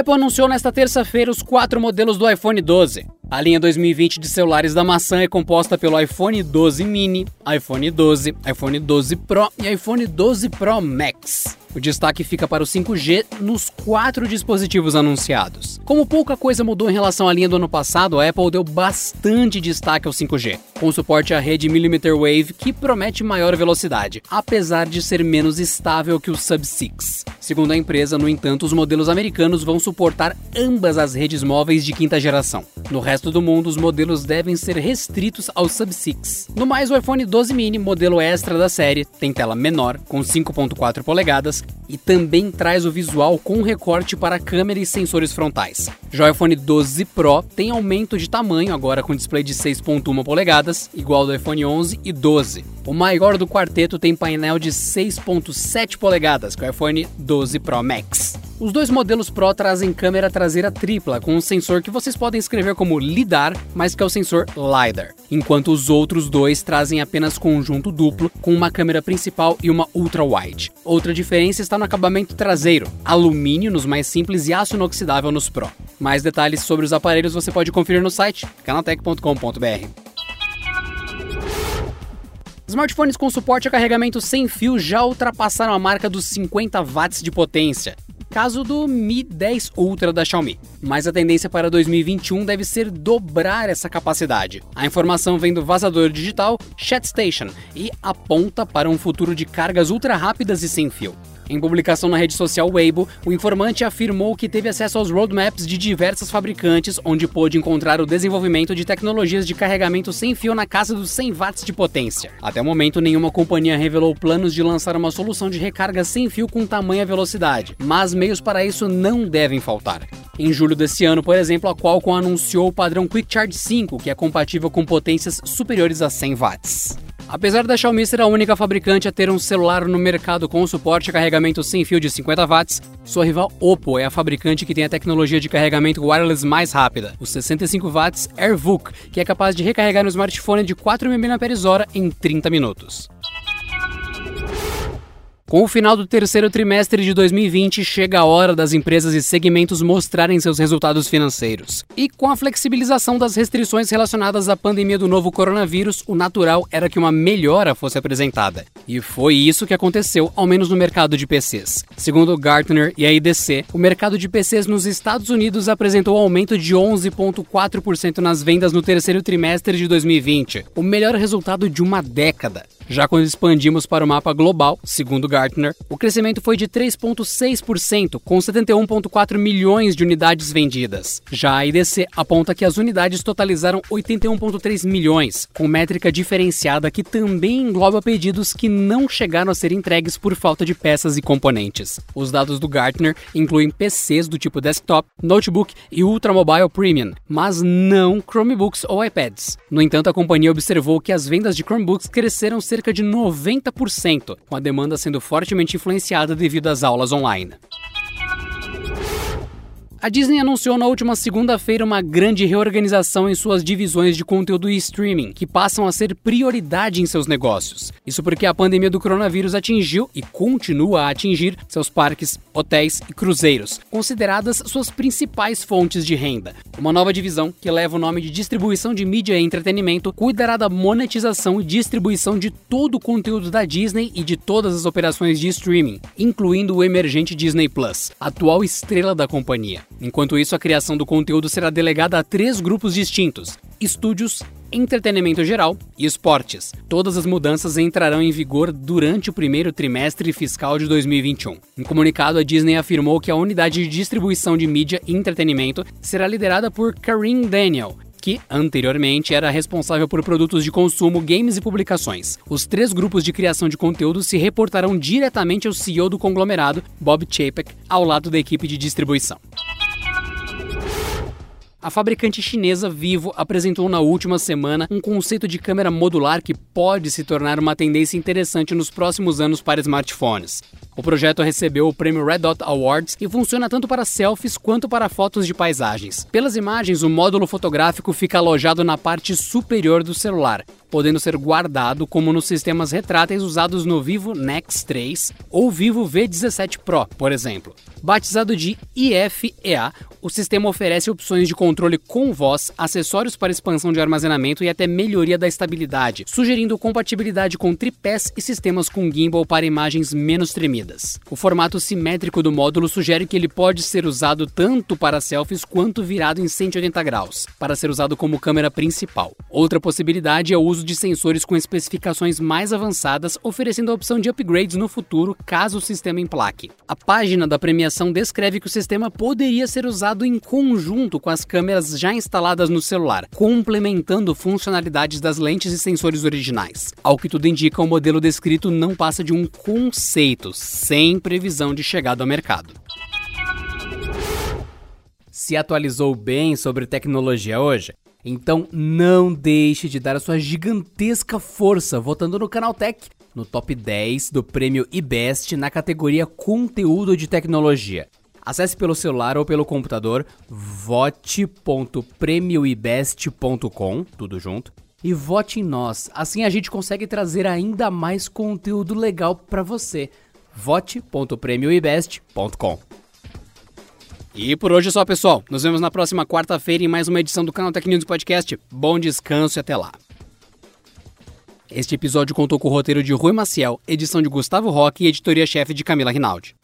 Apple anunciou nesta terça-feira os quatro modelos do iPhone 12. A linha 2020 de celulares da maçã é composta pelo iPhone 12 mini, iPhone 12, iPhone 12 Pro e iPhone 12 Pro Max. O destaque fica para o 5G nos quatro dispositivos anunciados. Como pouca coisa mudou em relação à linha do ano passado, a Apple deu bastante destaque ao 5G, com suporte à rede Millimeter Wave que promete maior velocidade, apesar de ser menos estável que o Sub-6. Segundo a empresa, no entanto, os modelos americanos vão suportar ambas as redes móveis de quinta geração. No resto do mundo, os modelos devem ser restritos ao Sub-6. No mais, o iPhone 12 mini, modelo extra da série, tem tela menor, com 5.4 polegadas, e também traz o visual com recorte para câmera e sensores frontais. Já o iPhone 12 Pro tem aumento de tamanho agora com display de 6.1 polegadas, igual do iPhone 11 e 12. O maior do quarteto tem painel de 6.7 polegadas, que é o iPhone 12 Pro Max. Os dois modelos Pro trazem câmera traseira tripla, com um sensor que vocês podem escrever como LIDAR, mas que é o sensor LiDAR, enquanto os outros dois trazem apenas conjunto duplo, com uma câmera principal e uma ultra-wide. Outra diferença está no acabamento traseiro, alumínio nos mais simples e aço inoxidável nos Pro. Mais detalhes sobre os aparelhos você pode conferir no site canaltech.com.br. Smartphones com suporte a carregamento sem fio já ultrapassaram a marca dos 50 watts de potência caso do Mi 10 Ultra da Xiaomi. Mas a tendência para 2021 deve ser dobrar essa capacidade. A informação vem do vazador digital ChatStation e aponta para um futuro de cargas ultra rápidas e sem fio. Em publicação na rede social Weibo, o informante afirmou que teve acesso aos roadmaps de diversas fabricantes, onde pôde encontrar o desenvolvimento de tecnologias de carregamento sem fio na casa dos 100 watts de potência. Até o momento, nenhuma companhia revelou planos de lançar uma solução de recarga sem fio com tamanha velocidade, mas meios para isso não devem faltar. Em julho desse ano, por exemplo, a Qualcomm anunciou o padrão Quick Charge 5, que é compatível com potências superiores a 100 watts. Apesar da Xiaomi ser a única fabricante a ter um celular no mercado com suporte a carregamento sem fio de 50 watts, sua rival Oppo é a fabricante que tem a tecnologia de carregamento wireless mais rápida, o 65 watts AirVook, que é capaz de recarregar um smartphone de 4 mAh em 30 minutos. Com o final do terceiro trimestre de 2020, chega a hora das empresas e segmentos mostrarem seus resultados financeiros. E com a flexibilização das restrições relacionadas à pandemia do novo coronavírus, o natural era que uma melhora fosse apresentada. E foi isso que aconteceu, ao menos no mercado de PCs. Segundo Gartner e a IDC, o mercado de PCs nos Estados Unidos apresentou um aumento de 11,4% nas vendas no terceiro trimestre de 2020, o melhor resultado de uma década. Já quando expandimos para o mapa global, segundo Gartner, o crescimento foi de 3,6%, com 71,4 milhões de unidades vendidas. Já a IDC aponta que as unidades totalizaram 81,3 milhões, com métrica diferenciada que também engloba pedidos que não chegaram a ser entregues por falta de peças e componentes. Os dados do Gartner incluem PCs do tipo desktop, notebook e Ultra Mobile Premium, mas não Chromebooks ou iPads. No entanto, a companhia observou que as vendas de Chromebooks cresceram cerca cerca de 90%, com a demanda sendo fortemente influenciada devido às aulas online. A Disney anunciou na última segunda-feira uma grande reorganização em suas divisões de conteúdo e streaming, que passam a ser prioridade em seus negócios. Isso porque a pandemia do coronavírus atingiu e continua a atingir seus parques, hotéis e cruzeiros, consideradas suas principais fontes de renda. Uma nova divisão, que leva o nome de Distribuição de Mídia e Entretenimento, cuidará da monetização e distribuição de todo o conteúdo da Disney e de todas as operações de streaming, incluindo o emergente Disney Plus, atual estrela da companhia. Enquanto isso, a criação do conteúdo será delegada a três grupos distintos: estúdios, entretenimento geral e esportes. Todas as mudanças entrarão em vigor durante o primeiro trimestre fiscal de 2021. Em comunicado, a Disney afirmou que a unidade de distribuição de mídia e entretenimento será liderada por Karim Daniel, que anteriormente era responsável por produtos de consumo, games e publicações. Os três grupos de criação de conteúdo se reportarão diretamente ao CEO do conglomerado, Bob Chapek, ao lado da equipe de distribuição. A fabricante chinesa Vivo apresentou na última semana um conceito de câmera modular que pode se tornar uma tendência interessante nos próximos anos para smartphones. O projeto recebeu o prêmio Red Dot Awards e funciona tanto para selfies quanto para fotos de paisagens. Pelas imagens, o módulo fotográfico fica alojado na parte superior do celular, podendo ser guardado como nos sistemas retráteis usados no Vivo Nex 3 ou Vivo V17 Pro, por exemplo. Batizado de IFEA, o sistema oferece opções de controle com voz, acessórios para expansão de armazenamento e até melhoria da estabilidade, sugerindo compatibilidade com tripés e sistemas com gimbal para imagens menos tremidas. O formato simétrico do módulo sugere que ele pode ser usado tanto para selfies quanto virado em 180 graus, para ser usado como câmera principal. Outra possibilidade é o uso de sensores com especificações mais avançadas, oferecendo a opção de upgrades no futuro caso o sistema emplaque. A página da premiação descreve que o sistema poderia ser usado em conjunto com as câmeras já instaladas no celular, complementando funcionalidades das lentes e sensores originais. Ao que tudo indica, o modelo descrito não passa de um conceito, sem previsão de chegada ao mercado. Se atualizou bem sobre tecnologia hoje? Então não deixe de dar a sua gigantesca força votando no Canal Tech no top 10 do prêmio IBEST na categoria Conteúdo de Tecnologia. Acesse pelo celular ou pelo computador vote.premioibest.com, tudo junto, e vote em nós. Assim a gente consegue trazer ainda mais conteúdo legal para você. vote.premioibest.com. E por hoje é só, pessoal. Nos vemos na próxima quarta-feira em mais uma edição do Canal Tech Podcast. Bom descanso e até lá. Este episódio contou com o roteiro de Rui Maciel, edição de Gustavo Roque e editoria-chefe de Camila Rinaldi.